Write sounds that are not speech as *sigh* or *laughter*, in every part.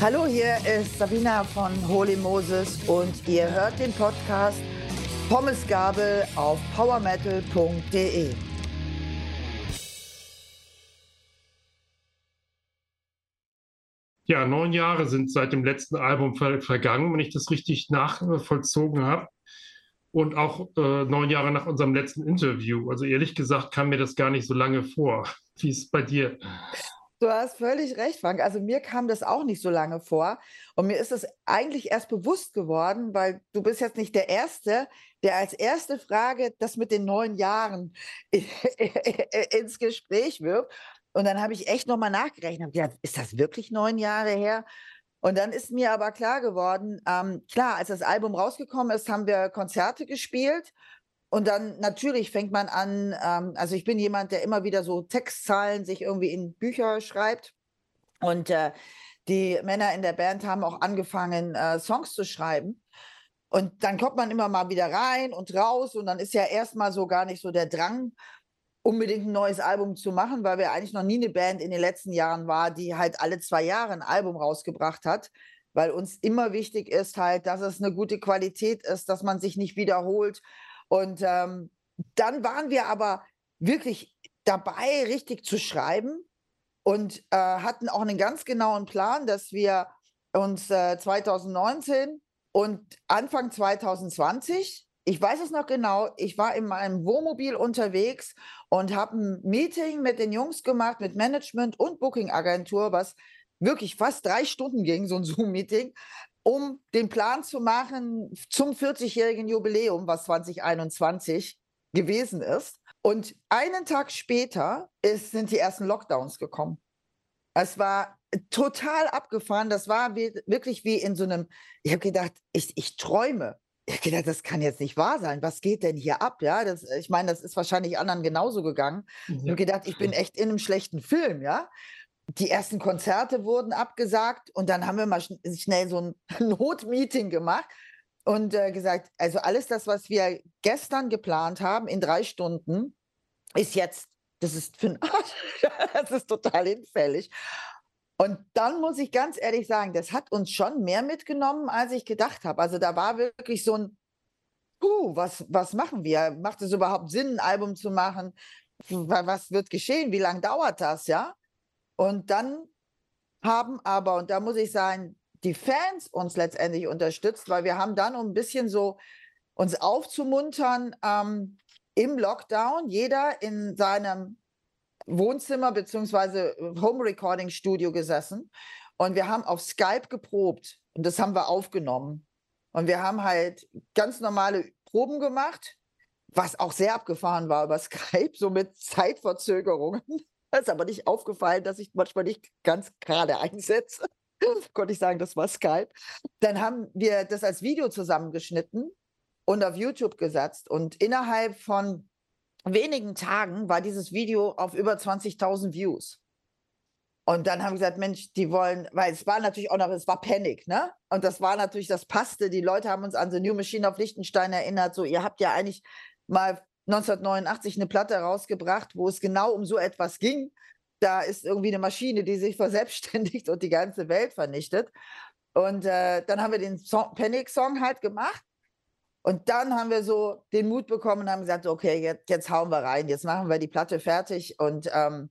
Hallo, hier ist Sabina von Holy Moses und ihr hört den Podcast Pommesgabel auf powermetal.de. Ja, neun Jahre sind seit dem letzten Album ver vergangen, wenn ich das richtig nachvollzogen habe. Und auch äh, neun Jahre nach unserem letzten Interview. Also ehrlich gesagt kam mir das gar nicht so lange vor. *laughs* Wie ist es bei dir? Du hast völlig recht, Frank. Also mir kam das auch nicht so lange vor. Und mir ist es eigentlich erst bewusst geworden, weil du bist jetzt nicht der Erste, der als erste Frage das mit den neun Jahren *laughs* ins Gespräch wirft. Und dann habe ich echt nochmal nachgerechnet. Ja, ist das wirklich neun Jahre her? Und dann ist mir aber klar geworden, ähm, klar, als das Album rausgekommen ist, haben wir Konzerte gespielt und dann natürlich fängt man an, ähm, also ich bin jemand, der immer wieder so Textzahlen sich irgendwie in Bücher schreibt. Und äh, die Männer in der Band haben auch angefangen, äh, Songs zu schreiben. Und dann kommt man immer mal wieder rein und raus. Und dann ist ja erstmal so gar nicht so der Drang, unbedingt ein neues Album zu machen, weil wir eigentlich noch nie eine Band in den letzten Jahren war, die halt alle zwei Jahre ein Album rausgebracht hat. Weil uns immer wichtig ist halt, dass es eine gute Qualität ist, dass man sich nicht wiederholt und ähm, dann waren wir aber wirklich dabei, richtig zu schreiben und äh, hatten auch einen ganz genauen Plan, dass wir uns äh, 2019 und Anfang 2020 ich weiß es noch genau, ich war in meinem Wohnmobil unterwegs und habe ein Meeting mit den Jungs gemacht, mit Management und Booking-Agentur, was wirklich fast drei Stunden ging, so ein Zoom-Meeting, um den Plan zu machen zum 40-jährigen Jubiläum, was 2021 gewesen ist. Und einen Tag später ist, sind die ersten Lockdowns gekommen. Es war total abgefahren. Das war wie, wirklich wie in so einem, ich habe gedacht, ich, ich träume. Ich habe gedacht, das kann jetzt nicht wahr sein. Was geht denn hier ab? Ja, das, ich meine, das ist wahrscheinlich anderen genauso gegangen. Ja. Ich habe gedacht, ich bin echt in einem schlechten Film, ja die ersten Konzerte wurden abgesagt und dann haben wir mal schn schnell so ein *laughs* Notmeeting gemacht und äh, gesagt, also alles das, was wir gestern geplant haben in drei Stunden, ist jetzt, das ist für ein *laughs* das ist total hinfällig. Und dann muss ich ganz ehrlich sagen, das hat uns schon mehr mitgenommen, als ich gedacht habe. Also da war wirklich so ein, puh, was, was machen wir? Macht es überhaupt Sinn, ein Album zu machen? Was wird geschehen? Wie lange dauert das, ja? Und dann haben aber, und da muss ich sagen, die Fans uns letztendlich unterstützt, weil wir haben dann, um ein bisschen so uns aufzumuntern, ähm, im Lockdown, jeder in seinem Wohnzimmer bzw. Home Recording Studio gesessen und wir haben auf Skype geprobt und das haben wir aufgenommen. Und wir haben halt ganz normale Proben gemacht, was auch sehr abgefahren war über *laughs* Skype, so mit Zeitverzögerungen. Ist aber nicht aufgefallen, dass ich manchmal nicht ganz gerade *laughs* einsetze. Konnte ich sagen, das war Skype. Dann haben wir das als Video zusammengeschnitten und auf YouTube gesetzt. Und innerhalb von wenigen Tagen war dieses Video auf über 20.000 Views. Und dann haben wir gesagt, Mensch, die wollen, weil es war natürlich auch noch, es war Panic, ne? Und das war natürlich, das passte. Die Leute haben uns an The New Machine auf Liechtenstein erinnert. So, ihr habt ja eigentlich mal 1989 eine Platte rausgebracht, wo es genau um so etwas ging. Da ist irgendwie eine Maschine, die sich *laughs* verselbstständigt und die ganze Welt vernichtet. Und äh, dann haben wir den Panic-Song halt gemacht. Und dann haben wir so den Mut bekommen und haben gesagt, okay, jetzt, jetzt hauen wir rein, jetzt machen wir die Platte fertig und ähm,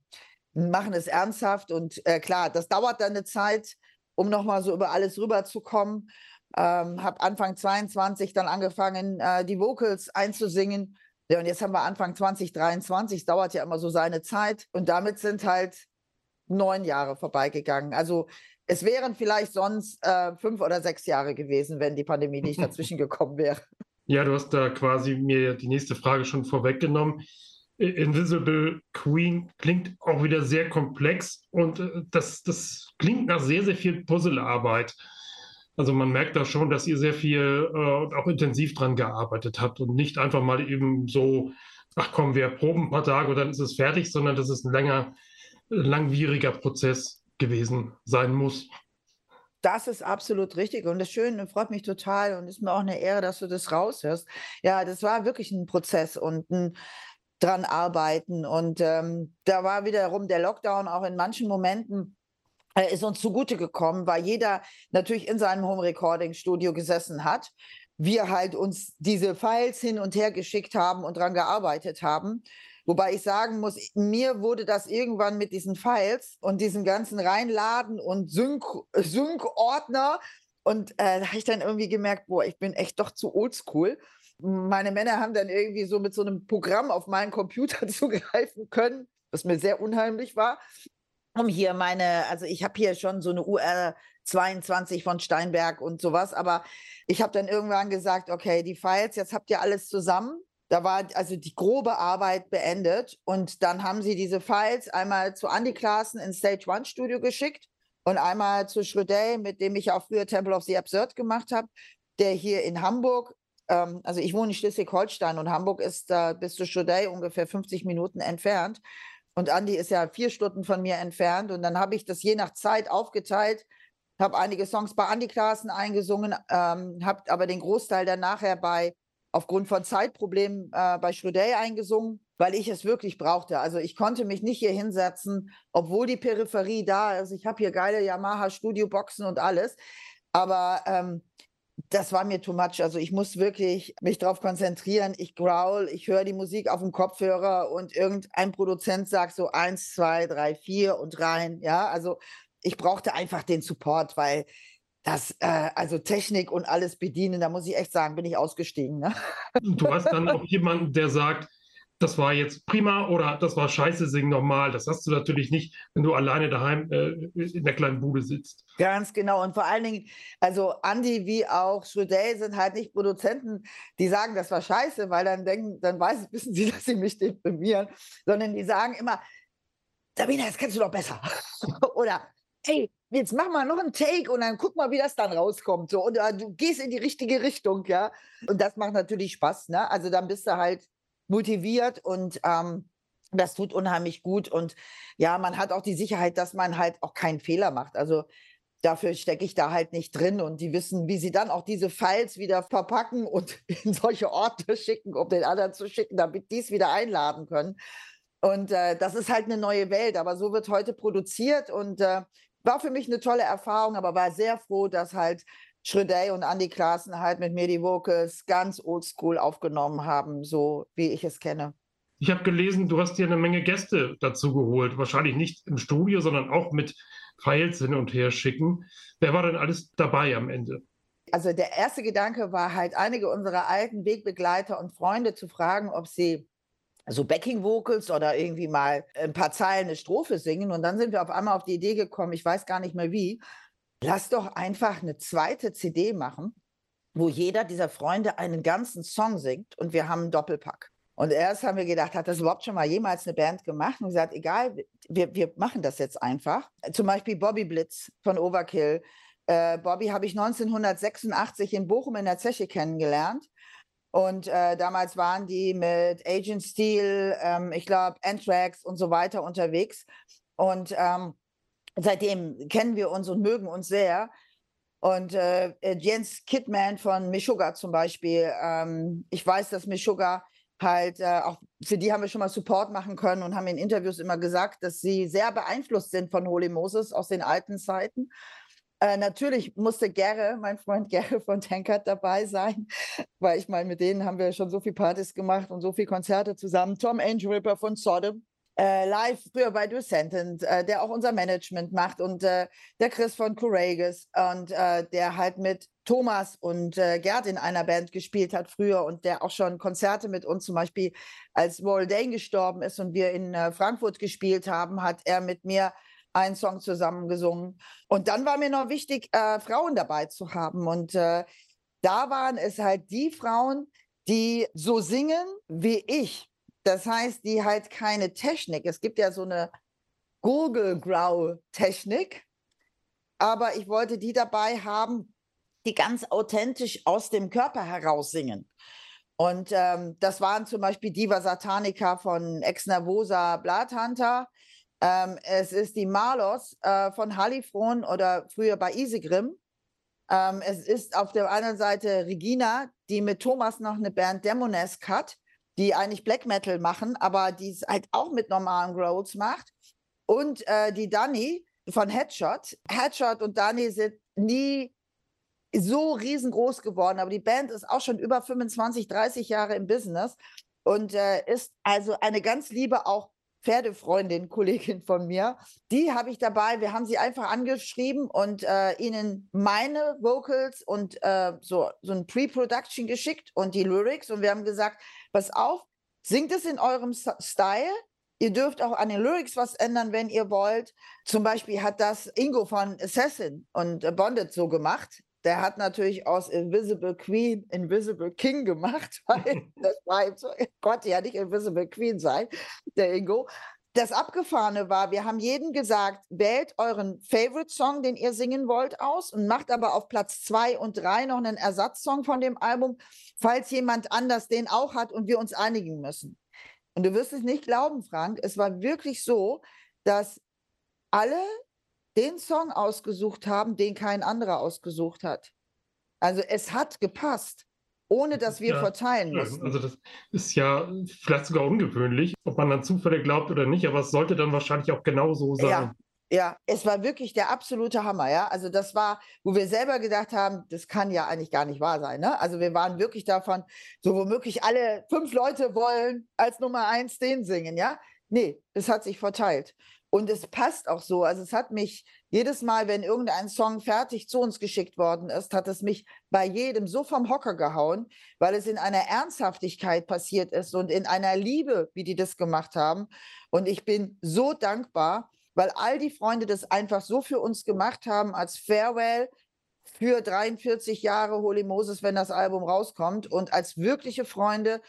machen es ernsthaft. Und äh, klar, das dauert dann eine Zeit, um nochmal so über alles rüberzukommen. Ähm, habe Anfang 22 dann angefangen, äh, die Vocals einzusingen ja, und jetzt haben wir Anfang 2023, es dauert ja immer so seine Zeit. Und damit sind halt neun Jahre vorbeigegangen. Also es wären vielleicht sonst äh, fünf oder sechs Jahre gewesen, wenn die Pandemie nicht *laughs* dazwischen gekommen wäre. Ja, du hast da quasi mir die nächste Frage schon vorweggenommen. Invisible Queen klingt auch wieder sehr komplex und äh, das, das klingt nach sehr, sehr viel Puzzlearbeit. Also man merkt da schon, dass ihr sehr viel äh, und auch intensiv dran gearbeitet habt und nicht einfach mal eben so, ach komm, wir proben ein paar Tage und dann ist es fertig, sondern dass es ein länger, langwieriger Prozess gewesen sein muss. Das ist absolut richtig und das Schöne freut mich total und ist mir auch eine Ehre, dass du das raushörst. Ja, das war wirklich ein Prozess und ein dran arbeiten und ähm, da war wiederum der Lockdown auch in manchen Momenten ist uns zugute gekommen, weil jeder natürlich in seinem Home Recording Studio gesessen hat. Wir halt uns diese Files hin und her geschickt haben und dran gearbeitet haben. Wobei ich sagen muss, mir wurde das irgendwann mit diesen Files und diesem ganzen Reinladen und Sync-Ordner und äh, da habe ich dann irgendwie gemerkt, boah, ich bin echt doch zu oldschool. Meine Männer haben dann irgendwie so mit so einem Programm auf meinen Computer *laughs* zugreifen können, was mir sehr unheimlich war um hier meine, also ich habe hier schon so eine UR 22 von Steinberg und sowas, aber ich habe dann irgendwann gesagt, okay, die Files, jetzt habt ihr alles zusammen. Da war also die grobe Arbeit beendet und dann haben sie diese Files einmal zu Andy Klaassen ins Stage One Studio geschickt und einmal zu Schrödey, mit dem ich auch früher Temple of the Absurd gemacht habe, der hier in Hamburg, ähm, also ich wohne in Schleswig-Holstein und Hamburg ist äh, bis zu Schrödey ungefähr 50 Minuten entfernt. Und Andi ist ja vier Stunden von mir entfernt. Und dann habe ich das je nach Zeit aufgeteilt, habe einige Songs bei Andi Klaassen eingesungen, ähm, habe aber den Großteil dann nachher bei, aufgrund von Zeitproblemen äh, bei Schrödey eingesungen, weil ich es wirklich brauchte. Also ich konnte mich nicht hier hinsetzen, obwohl die Peripherie da ist. Ich habe hier geile Yamaha Studioboxen und alles. Aber ähm, das war mir too much. Also ich muss wirklich mich darauf konzentrieren. Ich growl, ich höre die Musik auf dem Kopfhörer und irgendein Produzent sagt so eins, zwei, drei, vier und rein. Ja, also ich brauchte einfach den Support, weil das, äh, also Technik und alles bedienen, da muss ich echt sagen, bin ich ausgestiegen. Ne? Du hast dann auch *laughs* jemanden, der sagt, das war jetzt prima oder das war scheiße, sing nochmal. Das hast du natürlich nicht, wenn du alleine daheim äh, in der kleinen Bude sitzt. Ganz genau. Und vor allen Dingen, also Andy wie auch Schrödel sind halt nicht Produzenten, die sagen, das war scheiße, weil dann denken, dann weiß, *laughs* wissen sie, dass sie mich deprimieren, sondern die sagen immer, Sabina, das kannst du doch besser. *laughs* oder hey, jetzt mach mal noch einen Take und dann guck mal, wie das dann rauskommt. So, und uh, du gehst in die richtige Richtung, ja. Und das macht natürlich Spaß, ne? Also dann bist du halt motiviert und ähm, das tut unheimlich gut. Und ja, man hat auch die Sicherheit, dass man halt auch keinen Fehler macht. Also dafür stecke ich da halt nicht drin und die wissen, wie sie dann auch diese Files wieder verpacken und *laughs* in solche Orte schicken, um den anderen zu schicken, damit die es wieder einladen können. Und äh, das ist halt eine neue Welt, aber so wird heute produziert und äh, war für mich eine tolle Erfahrung, aber war sehr froh, dass halt Schrödey und Andy Klaassen halt mit mir die Vocals ganz oldschool aufgenommen haben, so wie ich es kenne. Ich habe gelesen, du hast dir eine Menge Gäste dazu geholt. Wahrscheinlich nicht im Studio, sondern auch mit Files hin und her schicken. Wer war denn alles dabei am Ende? Also der erste Gedanke war halt, einige unserer alten Wegbegleiter und Freunde zu fragen, ob sie so Backing Vocals oder irgendwie mal ein paar Zeilen eine Strophe singen. Und dann sind wir auf einmal auf die Idee gekommen, ich weiß gar nicht mehr wie, lass doch einfach eine zweite CD machen, wo jeder dieser Freunde einen ganzen Song singt und wir haben einen Doppelpack. Und erst haben wir gedacht, hat das überhaupt schon mal jemals eine Band gemacht? Und gesagt, egal, wir, wir machen das jetzt einfach. Zum Beispiel Bobby Blitz von Overkill. Äh, Bobby habe ich 1986 in Bochum in der Zeche kennengelernt. Und äh, damals waren die mit Agent Steel, ähm, ich glaube, Anthrax und so weiter unterwegs. Und ähm, seitdem kennen wir uns und mögen uns sehr. Und äh, Jens Kidman von Meshuggah zum Beispiel, ähm, ich weiß, dass Meshuggah halt äh, auch für die haben wir schon mal Support machen können und haben in Interviews immer gesagt, dass sie sehr beeinflusst sind von Holy Moses aus den alten Zeiten. Äh, natürlich musste Gerre, mein Freund Gerre *laughs* von Tankard dabei sein, weil ich meine, mit denen haben wir schon so viele Partys gemacht und so viele Konzerte zusammen. Tom Angel Ripper von Sodom, äh, live früher bei Descendant, äh, der auch unser Management macht und äh, der Chris von Courageous und äh, der halt mit Thomas und äh, Gerd in einer Band gespielt hat früher und der auch schon Konzerte mit uns zum Beispiel, als Roll Dane gestorben ist und wir in äh, Frankfurt gespielt haben, hat er mit mir einen Song zusammengesungen. Und dann war mir noch wichtig, Frauen dabei zu haben und da waren es halt die Frauen, die so singen wie ich das heißt, die halt keine Technik. Es gibt ja so eine Gurgel-Growl-Technik, aber ich wollte die dabei haben, die ganz authentisch aus dem Körper heraus singen. Und ähm, das waren zum Beispiel Diva Satanica von Ex Nervosa Blathunter. Ähm, es ist die Malos äh, von Halifron oder früher bei Isegrim. Ähm, es ist auf der anderen Seite Regina, die mit Thomas noch eine Band Demonesque hat die eigentlich Black Metal machen, aber die es halt auch mit normalen Growls macht. Und äh, die Dani, von Headshot. Headshot und Dani sind nie so riesengroß geworden, aber die Band ist auch schon über 25, 30 Jahre im Business und äh, ist also eine ganz liebe auch Pferdefreundin, Kollegin von mir. Die habe ich dabei. Wir haben sie einfach angeschrieben und äh, ihnen meine Vocals und äh, so, so ein Pre-Production geschickt und die Lyrics. Und wir haben gesagt, pass auf, singt es in eurem Style. Ihr dürft auch an den Lyrics was ändern, wenn ihr wollt. Zum Beispiel hat das Ingo von Assassin und Bonded so gemacht der hat natürlich aus Invisible Queen Invisible King gemacht, *laughs* weil das war so, konnte ja nicht Invisible Queen sein, der Ingo. Das Abgefahrene war, wir haben jedem gesagt, wählt euren Favorite-Song, den ihr singen wollt, aus und macht aber auf Platz zwei und drei noch einen Ersatzsong von dem Album, falls jemand anders den auch hat und wir uns einigen müssen. Und du wirst es nicht glauben, Frank, es war wirklich so, dass alle den Song ausgesucht haben, den kein anderer ausgesucht hat. Also es hat gepasst, ohne dass wir ja, verteilen müssen. Also das ist ja vielleicht sogar ungewöhnlich, ob man an Zufälle glaubt oder nicht, aber es sollte dann wahrscheinlich auch genau so sein. Ja. Ja, es war wirklich der absolute Hammer, ja. Also das war, wo wir selber gedacht haben, das kann ja eigentlich gar nicht wahr sein. Ne? Also wir waren wirklich davon, so womöglich alle fünf Leute wollen als Nummer eins den singen, ja. Nee, es hat sich verteilt. Und es passt auch so. Also es hat mich jedes Mal, wenn irgendein Song fertig zu uns geschickt worden ist, hat es mich bei jedem so vom Hocker gehauen, weil es in einer Ernsthaftigkeit passiert ist und in einer Liebe, wie die das gemacht haben. Und ich bin so dankbar, weil all die Freunde das einfach so für uns gemacht haben als Farewell für 43 Jahre Holy Moses, wenn das Album rauskommt und als wirkliche Freunde.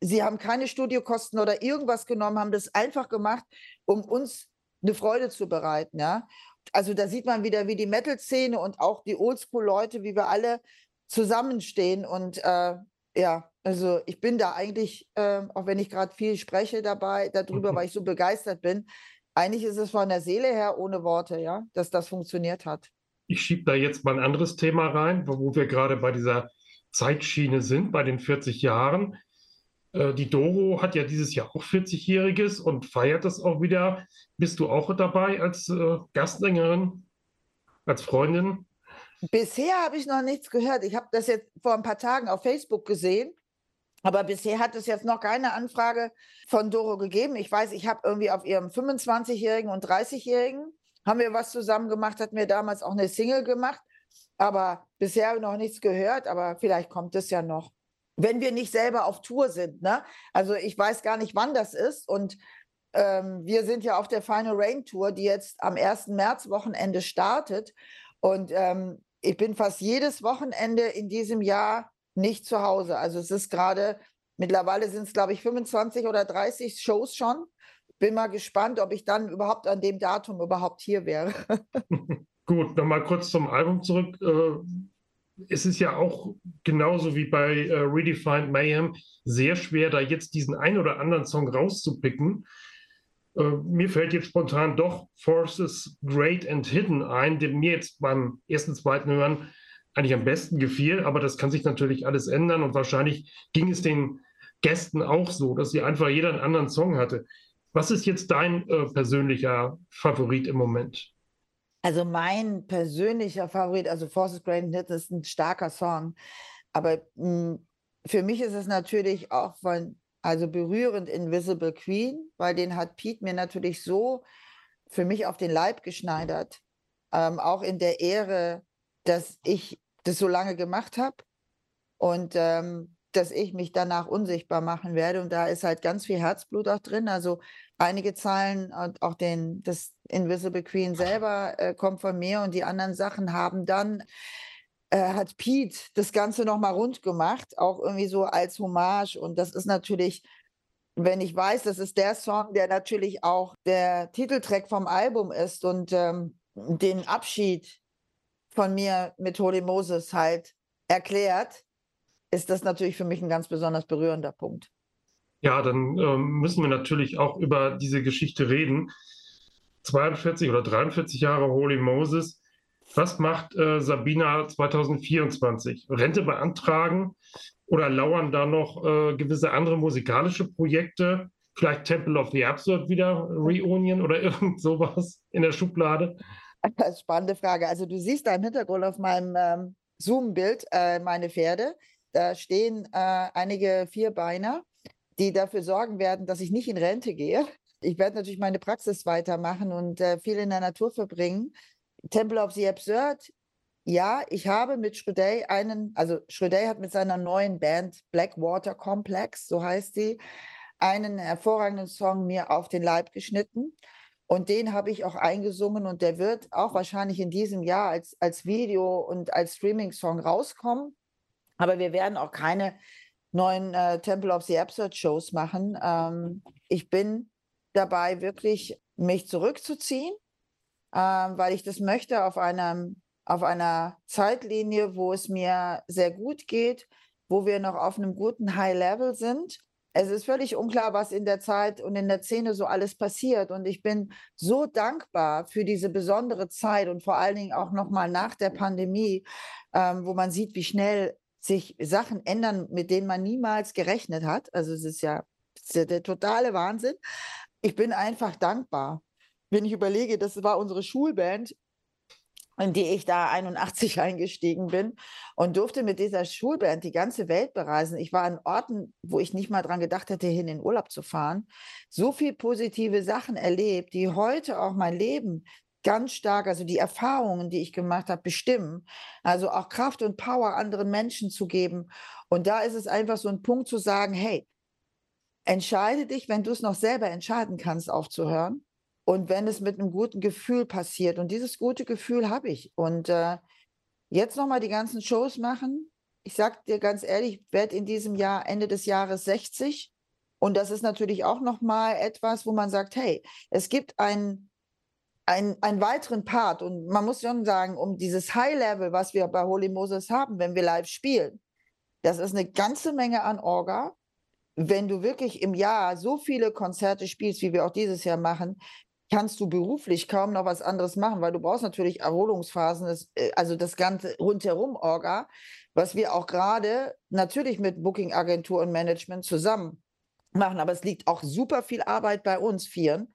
Sie haben keine Studiokosten oder irgendwas genommen, haben das einfach gemacht, um uns eine Freude zu bereiten, ja. Also da sieht man wieder, wie die Metal-Szene und auch die Oldschool-Leute, wie wir alle zusammenstehen und äh, ja, also ich bin da eigentlich, äh, auch wenn ich gerade viel spreche dabei, darüber, weil ich so begeistert bin, eigentlich ist es von der Seele her ohne Worte, ja, dass das funktioniert hat. Ich schiebe da jetzt mal ein anderes Thema rein, wo wir gerade bei dieser Zeitschiene sind, bei den 40 Jahren. Äh, die Doro hat ja dieses Jahr auch 40-Jähriges und feiert das auch wieder. Bist du auch dabei als äh, Gastsängerin, als Freundin? Bisher habe ich noch nichts gehört. Ich habe das jetzt vor ein paar Tagen auf Facebook gesehen. Aber bisher hat es jetzt noch keine Anfrage von Doro gegeben. Ich weiß, ich habe irgendwie auf ihrem 25-Jährigen und 30-Jährigen haben wir was zusammen gemacht, hatten wir damals auch eine Single gemacht. Aber bisher noch nichts gehört, aber vielleicht kommt es ja noch wenn wir nicht selber auf Tour sind. Ne? Also ich weiß gar nicht, wann das ist. Und ähm, wir sind ja auf der Final Rain Tour, die jetzt am 1. März Wochenende startet. Und ähm, ich bin fast jedes Wochenende in diesem Jahr nicht zu Hause. Also es ist gerade, mittlerweile sind es, glaube ich, 25 oder 30 Shows schon. Bin mal gespannt, ob ich dann überhaupt an dem Datum überhaupt hier wäre. *laughs* Gut, nochmal kurz zum Album zurück. Es ist ja auch genauso wie bei äh, Redefined Mayhem sehr schwer, da jetzt diesen ein oder anderen Song rauszupicken. Äh, mir fällt jetzt spontan doch Forces Great and Hidden ein, der mir jetzt beim ersten, zweiten Hören eigentlich am besten gefiel, aber das kann sich natürlich alles ändern und wahrscheinlich ging es den Gästen auch so, dass sie einfach jeder einen anderen Song hatte. Was ist jetzt dein äh, persönlicher Favorit im Moment? Also mein persönlicher Favorit, also Forces Grand Hit ist ein starker Song, aber mh, hm, für mich ist es natürlich auch von, also berührend Invisible Queen, weil den hat Pete mir natürlich so für mich auf den Leib geschneidert, ähm, auch in der Ehre, dass ich das so lange gemacht habe. Und ähm, dass ich mich danach unsichtbar machen werde. Und da ist halt ganz viel Herzblut auch drin. Also einige Zahlen und auch den, das Invisible Queen selber äh, kommt von mir und die anderen Sachen haben dann äh, hat Pete das Ganze nochmal rund gemacht, auch irgendwie so als Hommage. Und das ist natürlich, wenn ich weiß, das ist der Song, der natürlich auch der Titeltrack vom Album ist und ähm, den Abschied von mir mit Holy Moses halt erklärt, ist das natürlich für mich ein ganz besonders berührender Punkt. Ja, dann ähm, müssen wir natürlich auch über diese Geschichte reden. 42 oder 43 Jahre Holy Moses. Was macht äh, Sabina 2024? Rente beantragen oder lauern da noch äh, gewisse andere musikalische Projekte? Vielleicht Temple of the Absurd wieder, Reunion oder *laughs* irgend sowas in der Schublade? Spannende Frage. Also du siehst da im Hintergrund auf meinem ähm, Zoom-Bild äh, meine Pferde. Da stehen äh, einige Vierbeiner, die dafür sorgen werden, dass ich nicht in Rente gehe. Ich werde natürlich meine Praxis weitermachen und äh, viel in der Natur verbringen. Temple of the Absurd, ja, ich habe mit Schrödey einen, also Schrödey hat mit seiner neuen Band Blackwater Complex, so heißt sie, einen hervorragenden Song mir auf den Leib geschnitten. Und den habe ich auch eingesungen und der wird auch wahrscheinlich in diesem Jahr als, als Video und als Streaming-Song rauskommen. Aber wir werden auch keine neuen äh, Temple of the Absurd Shows machen. Ähm, ich bin dabei, wirklich mich zurückzuziehen, äh, weil ich das möchte auf einem auf einer Zeitlinie, wo es mir sehr gut geht, wo wir noch auf einem guten High Level sind es ist völlig unklar, was in der Zeit und in der Szene so alles passiert. Und ich bin so dankbar für diese besondere Zeit und vor allen Dingen auch nochmal nach der Pandemie, ähm, wo man sieht, wie schnell sich Sachen ändern, mit denen man niemals gerechnet hat. Also es ist ja, es ist ja der totale Wahnsinn. Ich bin einfach dankbar. Wenn ich überlege, das war unsere Schulband, in die ich da 81 *laughs* eingestiegen bin und durfte mit dieser Schulband die ganze Welt bereisen. Ich war an Orten, wo ich nicht mal dran gedacht hätte, hin in Urlaub zu fahren. So viel positive Sachen erlebt, die heute auch mein Leben ganz stark, also die Erfahrungen, die ich gemacht habe, bestimmen. Also auch Kraft und Power anderen Menschen zu geben. Und da ist es einfach so ein Punkt zu sagen, hey, entscheide dich, wenn du es noch selber entscheiden kannst, aufzuhören und wenn es mit einem guten Gefühl passiert. Und dieses gute Gefühl habe ich. Und äh, jetzt nochmal die ganzen Shows machen. Ich sage dir ganz ehrlich, ich werde in diesem Jahr, Ende des Jahres 60. Und das ist natürlich auch nochmal etwas, wo man sagt, hey, es gibt einen, einen, einen weiteren Part. Und man muss schon sagen, um dieses High-Level, was wir bei Holy Moses haben, wenn wir live spielen, das ist eine ganze Menge an Orga wenn du wirklich im Jahr so viele Konzerte spielst, wie wir auch dieses Jahr machen, kannst du beruflich kaum noch was anderes machen, weil du brauchst natürlich Erholungsphasen, das, äh, also das ganze rundherum Orga, was wir auch gerade natürlich mit Booking-Agentur und Management zusammen machen. Aber es liegt auch super viel Arbeit bei uns Vieren.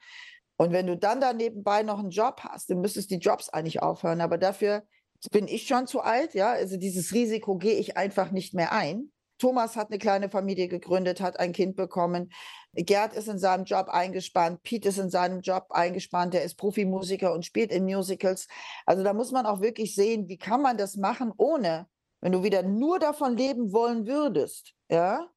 Und wenn du dann da nebenbei noch einen Job hast, dann müsstest die Jobs eigentlich aufhören. Aber dafür bin ich schon zu alt, ja. Also dieses Risiko gehe ich einfach nicht mehr ein. Thomas hat eine kleine Familie gegründet, hat ein Kind bekommen. Gerd ist in seinem Job eingespannt, Pete ist in seinem Job eingespannt, der ist Profimusiker und spielt in Musicals. Also da muss man auch wirklich sehen, wie kann man das machen, ohne, wenn du wieder nur davon leben wollen würdest, ja,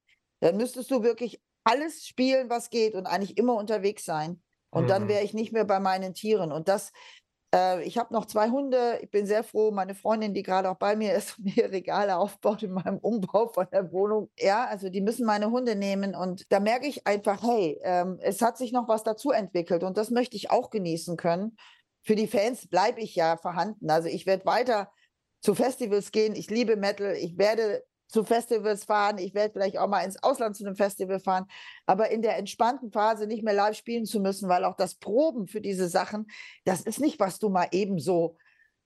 dann müsstest du wirklich alles spielen, was geht und eigentlich immer unterwegs sein. Und mhm. dann wäre ich nicht mehr bei meinen Tieren. Und das äh, ich habe noch zwei Hunde. Ich bin sehr froh. Meine Freundin, die gerade auch bei mir ist, *laughs* mir Regale aufbaut in meinem Umbau von der Wohnung. Ja, also die müssen meine Hunde nehmen. Und da merke ich einfach, hey, ähm, es hat sich noch was dazu entwickelt. Und das möchte ich auch genießen können. Für die Fans bleibe ich ja vorhanden. Also ich werde weiter zu Festivals gehen. Ich liebe Metal. Ich werde zu Festivals fahren. Ich werde vielleicht auch mal ins Ausland zu einem Festival fahren. Aber in der entspannten Phase nicht mehr live spielen zu müssen, weil auch das Proben für diese Sachen, das ist nicht, was du mal eben so,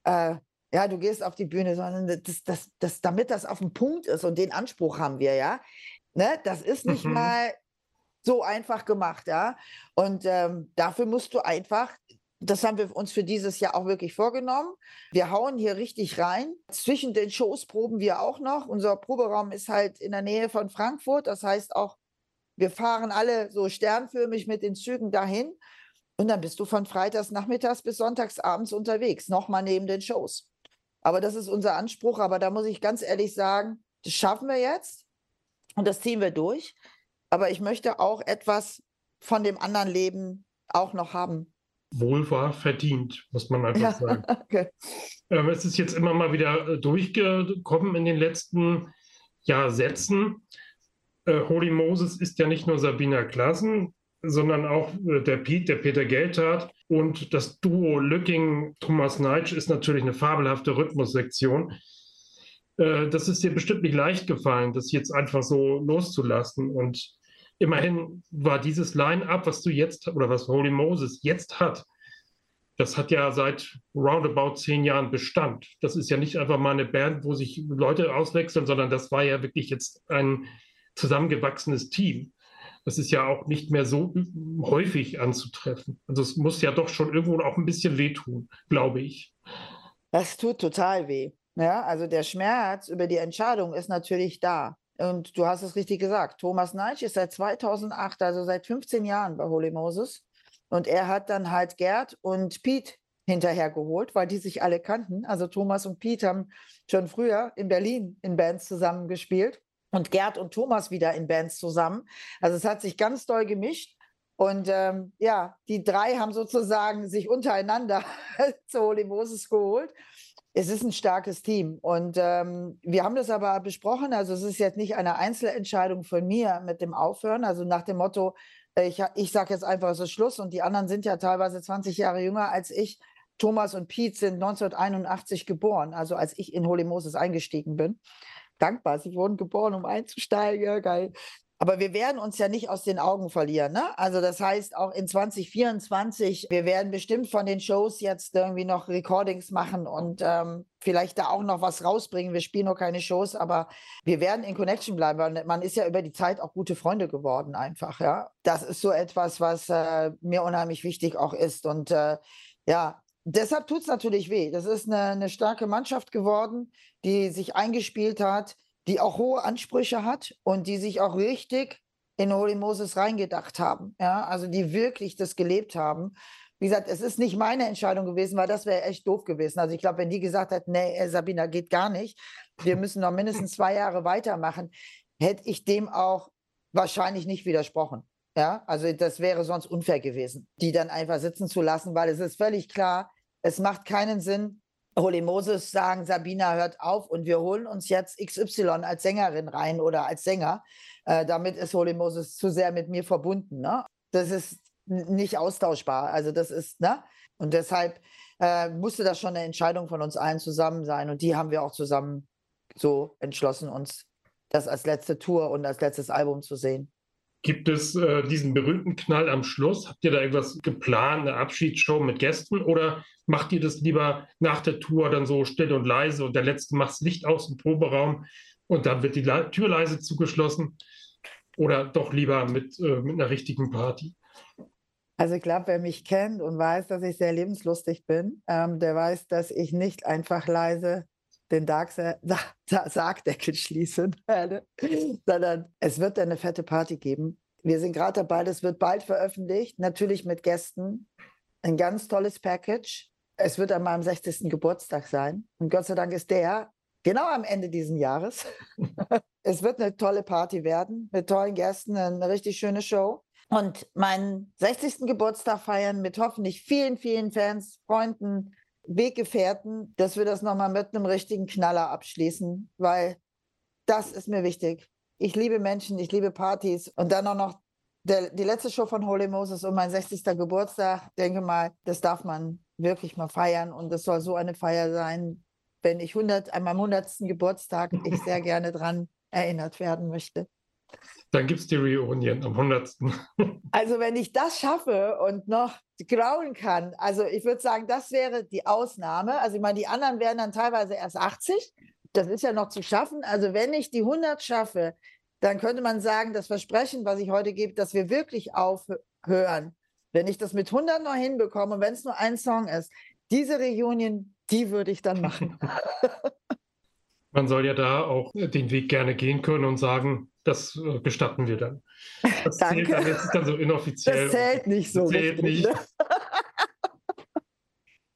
äh, ja, du gehst auf die Bühne, sondern das, das, das, damit das auf dem Punkt ist und den Anspruch haben wir, ja. Ne? Das ist nicht mhm. mal so einfach gemacht, ja. Und ähm, dafür musst du einfach das haben wir uns für dieses Jahr auch wirklich vorgenommen. Wir hauen hier richtig rein. Zwischen den Shows proben wir auch noch. Unser Proberaum ist halt in der Nähe von Frankfurt. Das heißt auch, wir fahren alle so sternförmig mit den Zügen dahin. Und dann bist du von freitags nachmittags bis sonntags abends unterwegs, nochmal neben den Shows. Aber das ist unser Anspruch. Aber da muss ich ganz ehrlich sagen, das schaffen wir jetzt und das ziehen wir durch. Aber ich möchte auch etwas von dem anderen Leben auch noch haben wohl war verdient, muss man einfach ja, sagen. *laughs* Okay. Ähm, es ist jetzt immer mal wieder äh, durchgekommen in den letzten Jahrsätzen. Äh, Holy Moses ist ja nicht nur Sabina Klassen, sondern auch äh, der Pete, der Peter Gelthardt und das Duo Lücking Thomas Neitsch ist natürlich eine fabelhafte Rhythmussektion. Äh, das ist dir bestimmt nicht leicht gefallen, das jetzt einfach so loszulassen und immerhin war dieses Line-up, was du jetzt oder was Holy Moses jetzt hat, das hat ja seit roundabout zehn Jahren Bestand. Das ist ja nicht einfach mal eine Band, wo sich Leute auswechseln, sondern das war ja wirklich jetzt ein zusammengewachsenes Team. das ist ja auch nicht mehr so häufig anzutreffen. Also es muss ja doch schon irgendwo auch ein bisschen wehtun, glaube ich. Das tut total weh. Ja, also der Schmerz über die Entscheidung ist natürlich da. Und du hast es richtig gesagt. Thomas Neitsch ist seit 2008, also seit 15 Jahren bei Holy Moses. Und er hat dann halt Gerd und Pete hinterher geholt, weil die sich alle kannten. Also Thomas und Pete haben schon früher in Berlin in Bands zusammengespielt und Gerd und Thomas wieder in Bands zusammen. Also es hat sich ganz doll gemischt. Und ähm, ja, die drei haben sozusagen sich untereinander *laughs* zu Holy Moses geholt. Es ist ein starkes Team. Und ähm, wir haben das aber besprochen. Also es ist jetzt nicht eine Einzelentscheidung von mir mit dem Aufhören. Also nach dem Motto, ich, ich sage jetzt einfach, es ist Schluss. Und die anderen sind ja teilweise 20 Jahre jünger als ich. Thomas und Pete sind 1981 geboren, also als ich in Holy Moses eingestiegen bin dankbar. Sie wurden geboren, um einzusteigen. Ja, geil. Aber wir werden uns ja nicht aus den Augen verlieren. Ne? Also das heißt, auch in 2024, wir werden bestimmt von den Shows jetzt irgendwie noch Recordings machen und ähm, vielleicht da auch noch was rausbringen. Wir spielen noch keine Shows, aber wir werden in Connection bleiben. Weil man ist ja über die Zeit auch gute Freunde geworden einfach. Ja, Das ist so etwas, was äh, mir unheimlich wichtig auch ist. Und äh, ja, deshalb tut es natürlich weh. Das ist eine, eine, starke Mannschaft geworden, die sich eingespielt hat, die auch hohe Ansprüche hat und die sich auch richtig in Holy Moses reingedacht haben. Ja, also die wirklich das gelebt haben. Wie gesagt, es ist nicht meine Entscheidung gewesen, weil das wäre echt doof gewesen. Also ich glaube, wenn die gesagt hat, nee, Sabina, geht gar nicht, wir müssen noch mindestens zwei Jahre weitermachen, hätte ich dem auch wahrscheinlich nicht widersprochen. Ja, also das wäre sonst unfair gewesen, die dann einfach sitzen zu lassen, weil es ist völlig klar, es macht keinen Sinn, Holy Moses sagen, Sabina hört auf und wir holen uns jetzt XY als Sängerin rein oder als Sänger. Äh, damit ist Holy Moses zu sehr mit mir verbunden. Ne? Das ist nicht austauschbar. Also das ist, ne? Und deshalb äh, musste das schon eine Entscheidung von uns allen zusammen sein. Und die haben wir auch zusammen so entschlossen, uns das als letzte Tour und als letztes Album zu sehen. Gibt es äh, diesen berühmten Knall am Schluss? Habt ihr da irgendwas geplant, eine Abschiedsshow mit Gästen oder macht ihr das lieber nach der Tour dann so still und leise und der Letzte macht das Licht aus dem Proberaum und dann wird die Le Tür leise zugeschlossen? Oder doch lieber mit, äh, mit einer richtigen Party? Also ich glaube, wer mich kennt und weiß, dass ich sehr lebenslustig bin, ähm, der weiß, dass ich nicht einfach leise den Dark *laughs* Sargdeckel schließen werde, sondern es wird eine fette Party geben. Wir sind gerade dabei, das wird bald veröffentlicht, natürlich mit Gästen. Ein ganz tolles Package. Es wird an meinem 60. Geburtstag sein. Und Gott sei Dank ist der genau am Ende dieses Jahres. *laughs* es wird eine tolle Party werden mit tollen Gästen, eine richtig schöne Show. Und meinen 60. Geburtstag feiern mit hoffentlich vielen, vielen Fans, Freunden, Weggefährten, dass wir das nochmal mit einem richtigen Knaller abschließen, weil das ist mir wichtig. Ich liebe Menschen, ich liebe Partys und dann auch noch der, die letzte Show von Holy Moses und mein 60. Geburtstag. Denke mal, das darf man wirklich mal feiern und das soll so eine Feier sein, wenn ich 100, an meinem 100. Geburtstag ich sehr gerne dran erinnert werden möchte. Dann gibt es die Reunion am 100. *laughs* Also wenn ich das schaffe und noch grauen kann, also ich würde sagen, das wäre die Ausnahme. Also ich meine, die anderen wären dann teilweise erst 80. Das ist ja noch zu schaffen. Also wenn ich die 100 schaffe, dann könnte man sagen, das Versprechen, was ich heute gebe, dass wir wirklich aufhören. Wenn ich das mit 100 noch hinbekomme und wenn es nur ein Song ist, diese Reunion, die würde ich dann machen. *laughs* Man soll ja da auch den Weg gerne gehen können und sagen, das äh, gestatten wir dann. Das *laughs* Danke. Zählt dann, das ist dann so inoffiziell. Das zählt nicht so. Zählt richtig, nicht. Ne? *laughs*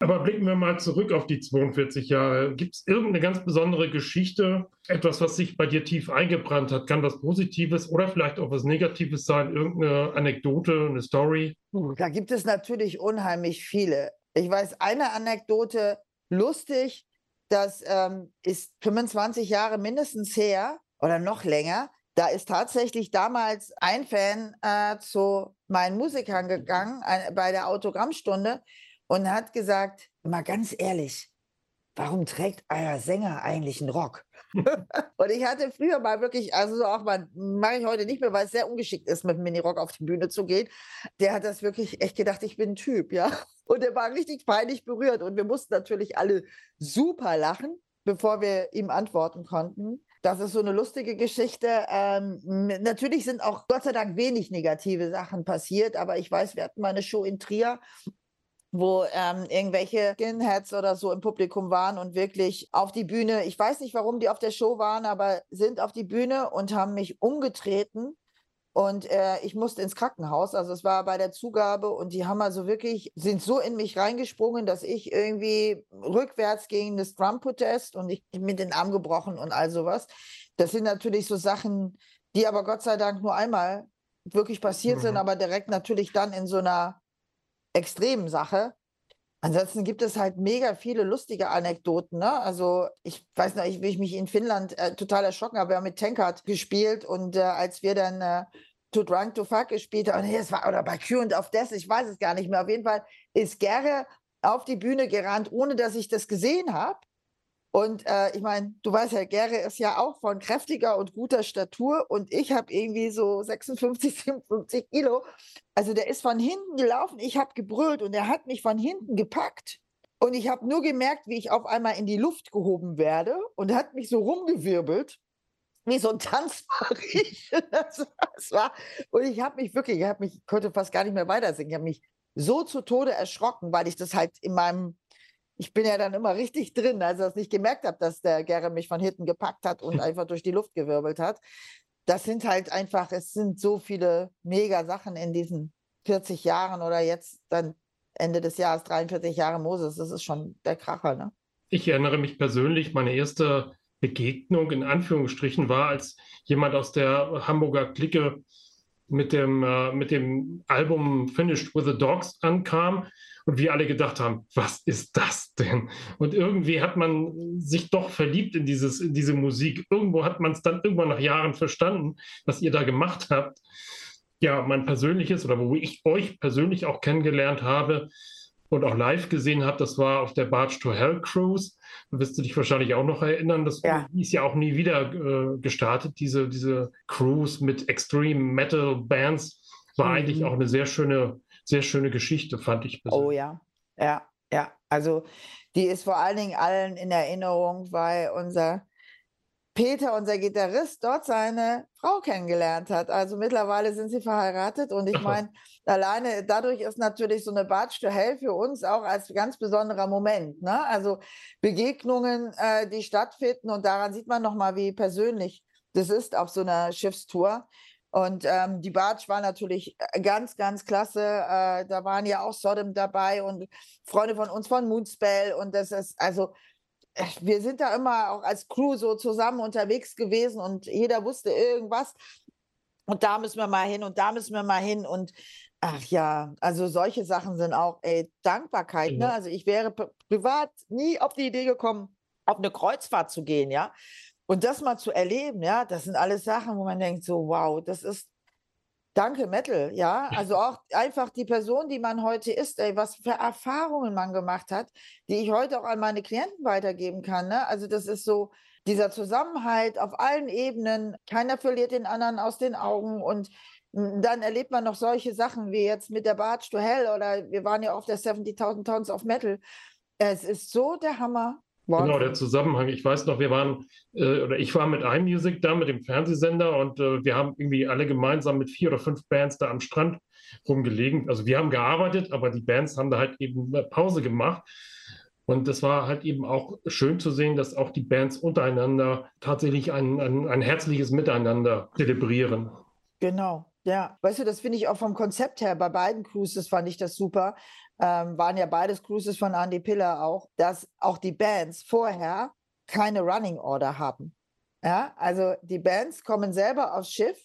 Aber blicken wir mal zurück auf die 42 Jahre. Gibt es irgendeine ganz besondere Geschichte, etwas, was sich bei dir tief eingebrannt hat? Kann was Positives oder vielleicht auch was Negatives sein? Irgendeine Anekdote, eine Story? Da gibt es natürlich unheimlich viele. Ich weiß eine Anekdote, lustig, das ähm, ist 25 Jahre mindestens her oder noch länger. Da ist tatsächlich damals ein Fan äh, zu meinen Musikern gegangen äh, bei der Autogrammstunde und hat gesagt, mal ganz ehrlich, warum trägt euer Sänger eigentlich einen Rock? *laughs* und ich hatte früher mal wirklich, also so auch mal, mache ich heute nicht mehr, weil es sehr ungeschickt ist, mit einem Minirock auf die Bühne zu gehen. Der hat das wirklich echt gedacht, ich bin ein Typ, ja. *laughs* Und er war richtig peinlich berührt und wir mussten natürlich alle super lachen, bevor wir ihm antworten konnten. Das ist so eine lustige Geschichte. Ähm, natürlich sind auch Gott sei Dank wenig negative Sachen passiert, aber ich weiß, wir hatten mal eine Show in Trier wo ähm, irgendwelche Skinheads oder so im Publikum waren und wirklich auf die Bühne, ich weiß nicht, warum die auf der Show waren, aber sind auf die Bühne und haben mich umgetreten und äh, ich musste ins Krankenhaus. Also es war bei der Zugabe und die haben also wirklich, sind so in mich reingesprungen, dass ich irgendwie rückwärts gegen das Trump-Protest und ich mit den Arm gebrochen und all sowas. Das sind natürlich so Sachen, die aber Gott sei Dank nur einmal wirklich passiert mhm. sind, aber direkt natürlich dann in so einer extremen Sache. Ansonsten gibt es halt mega viele lustige Anekdoten. Ne? Also ich weiß noch, wie ich mich in Finnland äh, total erschrocken habe. Wir haben mit Tankard gespielt und äh, als wir dann äh, Too Drunk to Fuck gespielt haben, nee, es war oder bei Q und auf Death, ich weiß es gar nicht mehr. Auf jeden Fall ist Gerre auf die Bühne gerannt, ohne dass ich das gesehen habe. Und äh, ich meine, du weißt ja, Gere ist ja auch von kräftiger und guter Statur und ich habe irgendwie so 56, 57 Kilo. Also der ist von hinten gelaufen, ich habe gebrüllt und er hat mich von hinten gepackt. Und ich habe nur gemerkt, wie ich auf einmal in die Luft gehoben werde und hat mich so rumgewirbelt, wie so ein *laughs* war, und ich habe mich wirklich, ich habe mich, konnte fast gar nicht mehr weiter singen. Ich habe mich so zu Tode erschrocken, weil ich das halt in meinem ich bin ja dann immer richtig drin, als ich nicht gemerkt habe, dass der Gerre mich von hinten gepackt hat und *laughs* einfach durch die Luft gewirbelt hat. Das sind halt einfach, es sind so viele mega Sachen in diesen 40 Jahren oder jetzt dann Ende des Jahres 43 Jahre Moses. Das ist schon der Kracher, ne? Ich erinnere mich persönlich, meine erste Begegnung in Anführungsstrichen war, als jemand aus der Hamburger Clique mit dem, äh, mit dem Album Finished with the Dogs ankam und wir alle gedacht haben, was ist das denn? Und irgendwie hat man sich doch verliebt in, dieses, in diese Musik. Irgendwo hat man es dann irgendwann nach Jahren verstanden, was ihr da gemacht habt. Ja, mein persönliches oder wo ich euch persönlich auch kennengelernt habe und auch live gesehen habe, das war auf der Barge to Hell Cruise. Da wirst du dich wahrscheinlich auch noch erinnern. Das ja. ist ja auch nie wieder äh, gestartet, diese, diese Cruise mit Extreme Metal Bands. War mhm. eigentlich auch eine sehr schöne sehr schöne Geschichte, fand ich. Persönlich. Oh ja, ja, ja. Also die ist vor allen Dingen allen in Erinnerung, weil unser Peter, unser Gitarrist, dort seine Frau kennengelernt hat. Also mittlerweile sind sie verheiratet und ich meine, alleine dadurch ist natürlich so eine Batsch to Hell für uns auch als ganz besonderer Moment. Ne? Also Begegnungen, äh, die stattfinden und daran sieht man nochmal, wie persönlich das ist auf so einer Schiffstour. Und ähm, die Bartsch war natürlich äh, ganz, ganz klasse. Äh, da waren ja auch Sodom dabei und Freunde von uns von Moonspell. Und das ist, also, wir sind da immer auch als Crew so zusammen unterwegs gewesen und jeder wusste irgendwas. Und da müssen wir mal hin und da müssen wir mal hin. Und ach ja, also solche Sachen sind auch ey, Dankbarkeit. Ne? Also ich wäre privat nie auf die Idee gekommen, auf eine Kreuzfahrt zu gehen, ja. Und das mal zu erleben, ja, das sind alles Sachen, wo man denkt, so, wow, das ist Danke, Metal, ja. Also auch einfach die Person, die man heute ist, ey, was für Erfahrungen man gemacht hat, die ich heute auch an meine Klienten weitergeben kann. Ne? Also das ist so dieser Zusammenhalt auf allen Ebenen. Keiner verliert den anderen aus den Augen und dann erlebt man noch solche Sachen wie jetzt mit der Barge to Hell oder wir waren ja auf der 70.000 Tons of Metal. Es ist so der Hammer. Wahnsinn. Genau, der Zusammenhang. Ich weiß noch, wir waren, äh, oder ich war mit iMusic da, mit dem Fernsehsender und äh, wir haben irgendwie alle gemeinsam mit vier oder fünf Bands da am Strand rumgelegen. Also wir haben gearbeitet, aber die Bands haben da halt eben Pause gemacht. Und das war halt eben auch schön zu sehen, dass auch die Bands untereinander tatsächlich ein, ein, ein herzliches Miteinander zelebrieren. Genau, ja. Weißt du, das finde ich auch vom Konzept her bei beiden Cruises fand ich das super ähm, waren ja beides Cruises von Andy Piller auch, dass auch die Bands vorher keine Running Order haben. Ja, also die Bands kommen selber aufs Schiff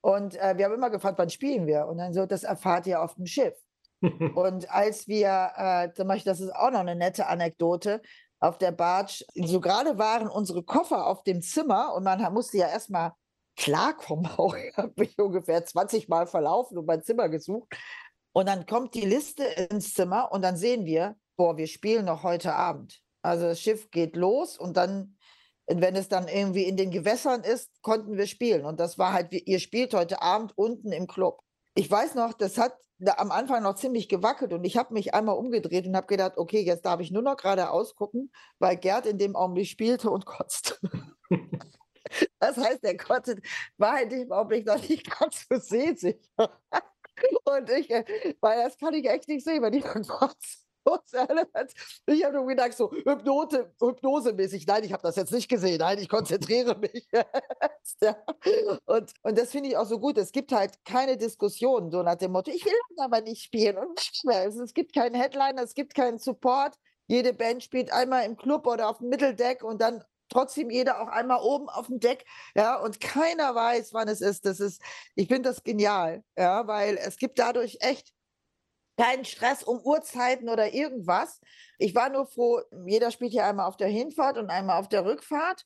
und äh, wir haben immer gefragt, wann spielen wir? Und dann so, das erfahrt ihr auf dem Schiff. *laughs* und als wir, äh, das ist auch noch eine nette Anekdote, auf der Barge, so gerade waren unsere Koffer auf dem Zimmer und man musste ja erstmal klarkommen. *laughs* Auch ich habe mich ungefähr 20 Mal verlaufen und mein Zimmer gesucht. Und dann kommt die Liste ins Zimmer und dann sehen wir, boah, wir spielen noch heute Abend. Also das Schiff geht los und dann, wenn es dann irgendwie in den Gewässern ist, konnten wir spielen. Und das war halt, ihr spielt heute Abend unten im Club. Ich weiß noch, das hat am Anfang noch ziemlich gewackelt und ich habe mich einmal umgedreht und habe gedacht, okay, jetzt darf ich nur noch geradeaus gucken, weil Gerd in dem Augenblick spielte und kotzte. *laughs* Das heißt, er konnte, war in dem Augenblick noch nicht ganz so sehsicher. Und ich, äh, weil das kann ich echt nicht sehen, wenn ich *laughs* Gott ich habe nur gedacht, so Hypnose, hypnosemäßig, nein, ich habe das jetzt nicht gesehen, nein, ich konzentriere *laughs* mich jetzt. Ja. Und, und das finde ich auch so gut. Es gibt halt keine Diskussion, so nach dem Motto, ich will aber nicht spielen. Und es gibt keinen Headliner, es gibt keinen Support. Jede Band spielt einmal im Club oder auf dem Mitteldeck und dann trotzdem jeder auch einmal oben auf dem Deck, ja, und keiner weiß, wann es ist. Das ist, ich finde das genial, ja, weil es gibt dadurch echt keinen Stress um Uhrzeiten oder irgendwas. Ich war nur froh, jeder spielt hier einmal auf der Hinfahrt und einmal auf der Rückfahrt.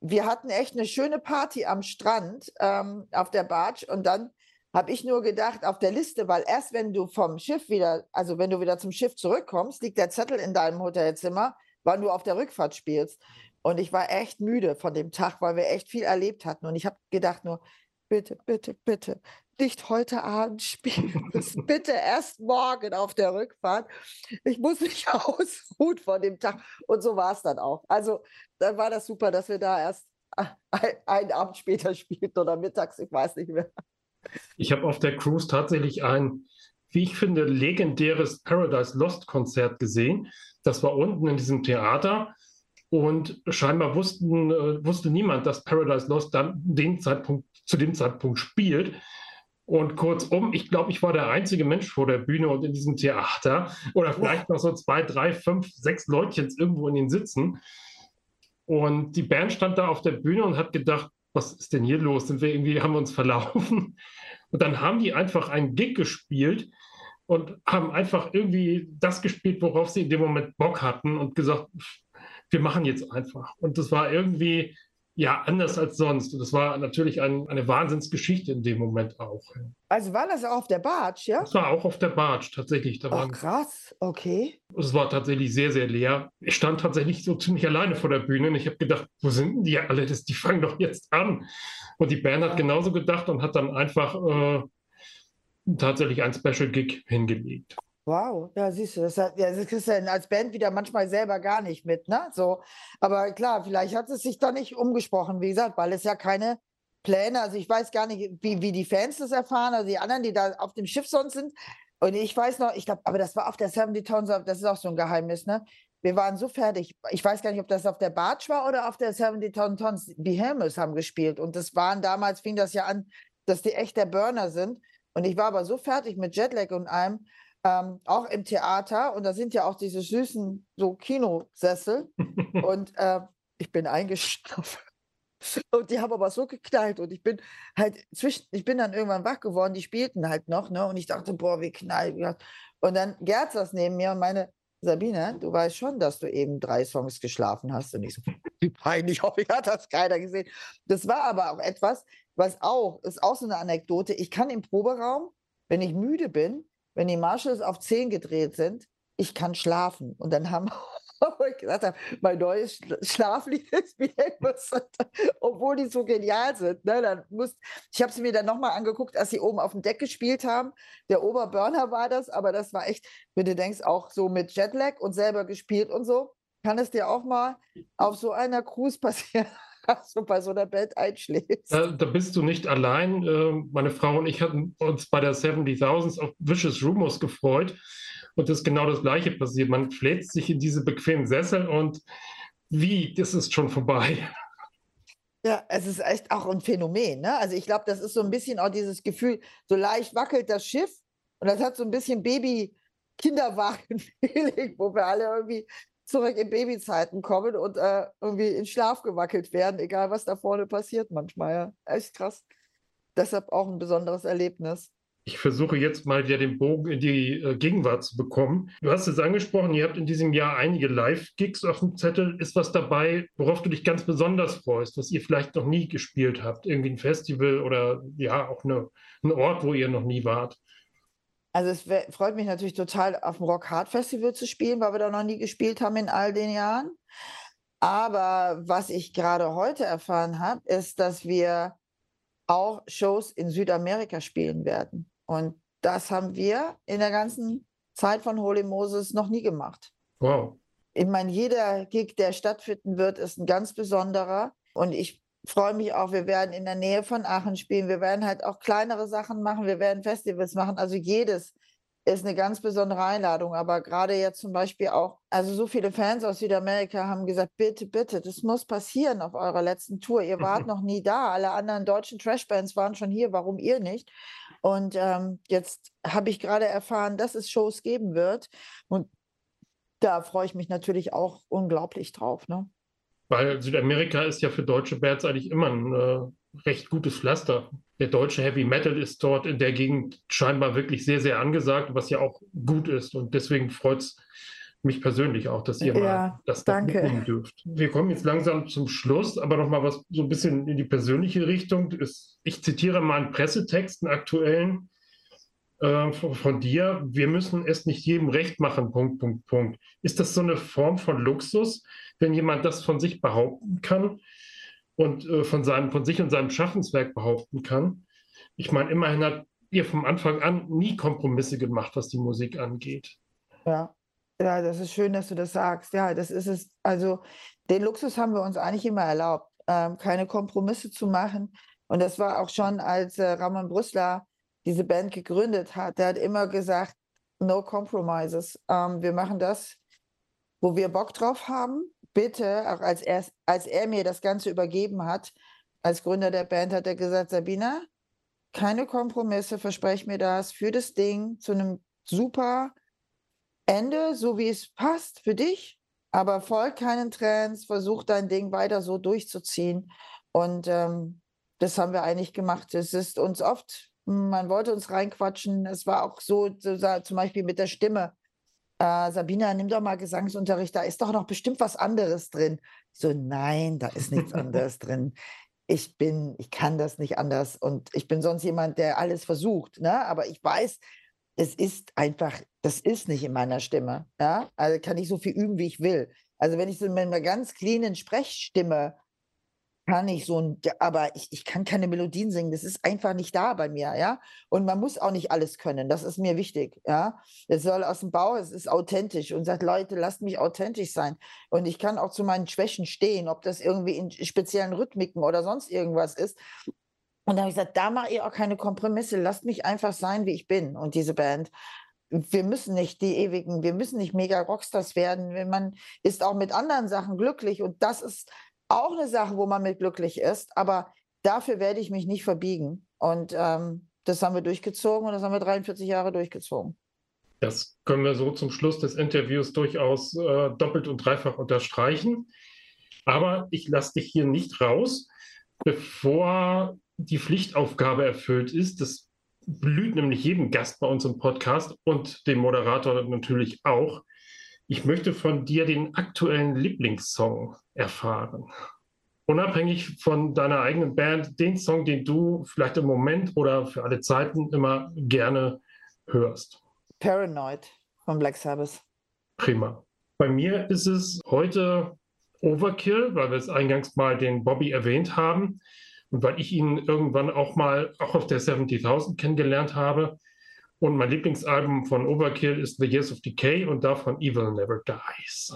Wir hatten echt eine schöne Party am Strand ähm, auf der Barge und dann habe ich nur gedacht, auf der Liste, weil erst wenn du vom Schiff wieder, also wenn du wieder zum Schiff zurückkommst, liegt der Zettel in deinem Hotelzimmer, wann du auf der Rückfahrt spielst. Und ich war echt müde von dem Tag, weil wir echt viel erlebt hatten. Und ich habe gedacht nur, bitte, bitte, bitte, nicht heute Abend spielen. *laughs* bitte erst morgen auf der Rückfahrt. Ich muss mich *laughs* ausruhen von dem Tag. Und so war es dann auch. Also dann war das super, dass wir da erst einen Abend später spielten oder mittags, ich weiß nicht mehr. Ich habe auf der Cruise tatsächlich ein, wie ich finde, legendäres Paradise Lost Konzert gesehen. Das war unten in diesem Theater. Und scheinbar wussten, äh, wusste niemand, dass Paradise Lost dann den Zeitpunkt, zu dem Zeitpunkt spielt. Und kurzum, ich glaube, ich war der einzige Mensch vor der Bühne und in diesem Theater. Oder vielleicht noch so zwei, drei, fünf, sechs Leutchens irgendwo in den Sitzen. Und die Band stand da auf der Bühne und hat gedacht, was ist denn hier los? Sind wir irgendwie, haben wir uns verlaufen? Und dann haben die einfach einen Gig gespielt und haben einfach irgendwie das gespielt, worauf sie in dem Moment Bock hatten und gesagt, wir machen jetzt einfach. Und das war irgendwie ja anders als sonst. Und das war natürlich ein, eine Wahnsinnsgeschichte in dem Moment auch. Also war das auch auf der Barge, ja? Das war auch auf der Barge, tatsächlich. Da Ach, krass, okay. Es war tatsächlich sehr, sehr leer. Ich stand tatsächlich so ziemlich alleine vor der Bühne und ich habe gedacht, wo sind denn die alle? Das, die fangen doch jetzt an. Und die Band hat genauso gedacht und hat dann einfach äh, tatsächlich ein Special Gig hingelegt. Wow, ja, siehst du, das, hat, ja, das kriegst du als Band wieder manchmal selber gar nicht mit, ne? So, aber klar, vielleicht hat es sich da nicht umgesprochen, wie gesagt, weil es ja keine Pläne, also ich weiß gar nicht, wie, wie die Fans das erfahren, also die anderen, die da auf dem Schiff sonst sind. Und ich weiß noch, ich glaube, aber das war auf der 70 Tons, das ist auch so ein Geheimnis, ne? Wir waren so fertig. Ich weiß gar nicht, ob das auf der Barge war oder auf der 70 Tons. Helmers haben gespielt. Und das waren damals, fing das ja an, dass die echt der Burner sind. Und ich war aber so fertig mit Jetlag und allem ähm, auch im Theater. Und da sind ja auch diese süßen so Kinosessel. *laughs* und äh, ich bin eingeschlafen. *laughs* Und die haben aber so geknallt und ich bin halt zwischen, ich bin dann irgendwann wach geworden, die spielten halt noch, ne? Und ich dachte, boah, wie knallt. Und dann Gerz das neben mir und meine, Sabine, du weißt schon, dass du eben drei Songs geschlafen hast. Und ich so, *laughs* wie peinlich, hoffe ich hat das keiner gesehen. Das war aber auch etwas, was auch, ist auch so eine Anekdote. Ich kann im Proberaum, wenn ich müde bin, wenn die Marshalls auf 10 gedreht sind, ich kann schlafen. Und dann haben *laughs* ich gesagt habe, mein neues Schlaflied *laughs* ist *laughs* obwohl die so genial sind. Ne? Dann muss, ich habe sie mir dann nochmal angeguckt, als sie oben auf dem Deck gespielt haben. Der Oberburner war das, aber das war echt, wenn du denkst, auch so mit Jetlag und selber gespielt und so. Kann es dir auch mal auf so einer Cruise passieren? *laughs* so bei so einer Band einschläfst. Da, da, bist du nicht allein. Äh, meine Frau und ich hatten uns bei der 70.000 auf Vicious Rumors gefreut. Und das ist genau das Gleiche passiert. Man fläzt sich in diese bequemen Sessel und wie, das ist schon vorbei. Ja, es ist echt auch ein Phänomen. Ne? Also ich glaube, das ist so ein bisschen auch dieses Gefühl, so leicht wackelt das Schiff und das hat so ein bisschen Baby-Kinderwagen-Feeling, wo wir alle irgendwie zurück in Babyzeiten kommen und äh, irgendwie in Schlaf gewackelt werden, egal was da vorne passiert manchmal. Ja. Echt krass. Deshalb auch ein besonderes Erlebnis. Ich versuche jetzt mal wieder den Bogen in die äh, Gegenwart zu bekommen. Du hast es angesprochen, ihr habt in diesem Jahr einige Live-Gigs auf dem Zettel. Ist was dabei, worauf du dich ganz besonders freust, was ihr vielleicht noch nie gespielt habt? Irgendwie ein Festival oder ja, auch eine, ein Ort, wo ihr noch nie wart? Also es freut mich natürlich total, auf dem Rock Hard Festival zu spielen, weil wir da noch nie gespielt haben in all den Jahren. Aber was ich gerade heute erfahren habe, ist, dass wir auch Shows in Südamerika spielen werden. Und das haben wir in der ganzen Zeit von Holy Moses noch nie gemacht. Wow. Ich meine, jeder Gig, der stattfinden wird, ist ein ganz besonderer. Und ich freue mich auch, wir werden in der Nähe von Aachen spielen. Wir werden halt auch kleinere Sachen machen. Wir werden Festivals machen. Also jedes ist eine ganz besondere Einladung. Aber gerade jetzt zum Beispiel auch, also so viele Fans aus Südamerika haben gesagt, bitte, bitte, das muss passieren auf eurer letzten Tour. Ihr wart noch nie da. Alle anderen deutschen Trashbands waren schon hier. Warum ihr nicht? Und ähm, jetzt habe ich gerade erfahren, dass es Shows geben wird. Und da freue ich mich natürlich auch unglaublich drauf. Ne? Weil Südamerika ist ja für deutsche Bands eigentlich immer ein äh, recht gutes Pflaster. Der deutsche Heavy Metal ist dort in der Gegend scheinbar wirklich sehr, sehr angesagt, was ja auch gut ist. Und deswegen freut es mich persönlich auch, dass ihr ja, mal das mitnehmen dürft. Wir kommen jetzt langsam zum Schluss, aber noch mal was so ein bisschen in die persönliche Richtung. Ich zitiere mal einen Pressetext, einen aktuellen äh, von dir. Wir müssen es nicht jedem recht machen, Punkt, Punkt, Punkt. Ist das so eine Form von Luxus, wenn jemand das von sich behaupten kann und äh, von, seinem, von sich und seinem Schaffenswerk behaupten kann. Ich meine, immerhin hat ihr vom Anfang an nie Kompromisse gemacht, was die Musik angeht. Ja. Ja, das ist schön, dass du das sagst. Ja, das ist es. Also den Luxus haben wir uns eigentlich immer erlaubt, ähm, keine Kompromisse zu machen. Und das war auch schon, als äh, Ramon Brüssler diese Band gegründet hat. Der hat immer gesagt, no compromises. Ähm, wir machen das, wo wir Bock drauf haben bitte, auch als er, als er mir das Ganze übergeben hat, als Gründer der Band, hat er gesagt, Sabina, keine Kompromisse, versprech mir das für das Ding zu einem super Ende, so wie es passt für dich, aber folg keinen Trends, versuch dein Ding weiter so durchzuziehen. Und ähm, das haben wir eigentlich gemacht. Es ist uns oft, man wollte uns reinquatschen. Es war auch so, zum Beispiel mit der Stimme äh, Sabina, nimm doch mal Gesangsunterricht, da ist doch noch bestimmt was anderes drin. so, nein, da ist nichts anderes *laughs* drin. Ich bin, ich kann das nicht anders und ich bin sonst jemand, der alles versucht, ne? aber ich weiß, es ist einfach, das ist nicht in meiner Stimme. Ja? Also kann ich so viel üben, wie ich will. Also wenn ich so mit einer ganz cleanen Sprechstimme kann ich so ein, aber ich, ich kann keine Melodien singen. Das ist einfach nicht da bei mir, ja. Und man muss auch nicht alles können. Das ist mir wichtig, ja. Es soll aus dem Bau, es ist authentisch und sagt, Leute, lasst mich authentisch sein. Und ich kann auch zu meinen Schwächen stehen, ob das irgendwie in speziellen Rhythmiken oder sonst irgendwas ist. Und da habe ich gesagt, da mache ich auch keine Kompromisse. Lasst mich einfach sein, wie ich bin. Und diese Band wir müssen nicht die ewigen, wir müssen nicht mega Rockstars werden. Man ist auch mit anderen Sachen glücklich und das ist auch eine Sache, wo man mit glücklich ist, aber dafür werde ich mich nicht verbiegen. Und ähm, das haben wir durchgezogen und das haben wir 43 Jahre durchgezogen. Das können wir so zum Schluss des Interviews durchaus äh, doppelt und dreifach unterstreichen. Aber ich lasse dich hier nicht raus, bevor die Pflichtaufgabe erfüllt ist. Das blüht nämlich jedem Gast bei uns im Podcast und dem Moderator natürlich auch. Ich möchte von dir den aktuellen Lieblingssong erfahren. Unabhängig von deiner eigenen Band, den Song, den du vielleicht im Moment oder für alle Zeiten immer gerne hörst. Paranoid von Black Sabbath. Prima. Bei mir ist es heute Overkill, weil wir es eingangs mal den Bobby erwähnt haben und weil ich ihn irgendwann auch mal auch auf der 70.000 kennengelernt habe. Und mein Lieblingsalbum von Overkill ist The Years of Decay und davon Evil Never Dies.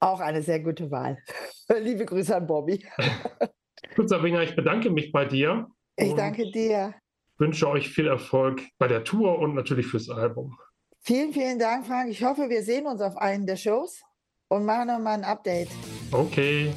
Auch eine sehr gute Wahl. *laughs* Liebe Grüße an Bobby. *laughs* Gut, Sabina, ich bedanke mich bei dir. Ich danke dir. Wünsche euch viel Erfolg bei der Tour und natürlich fürs Album. Vielen, vielen Dank, Frank. Ich hoffe, wir sehen uns auf einen der Shows und machen nochmal ein Update. Okay.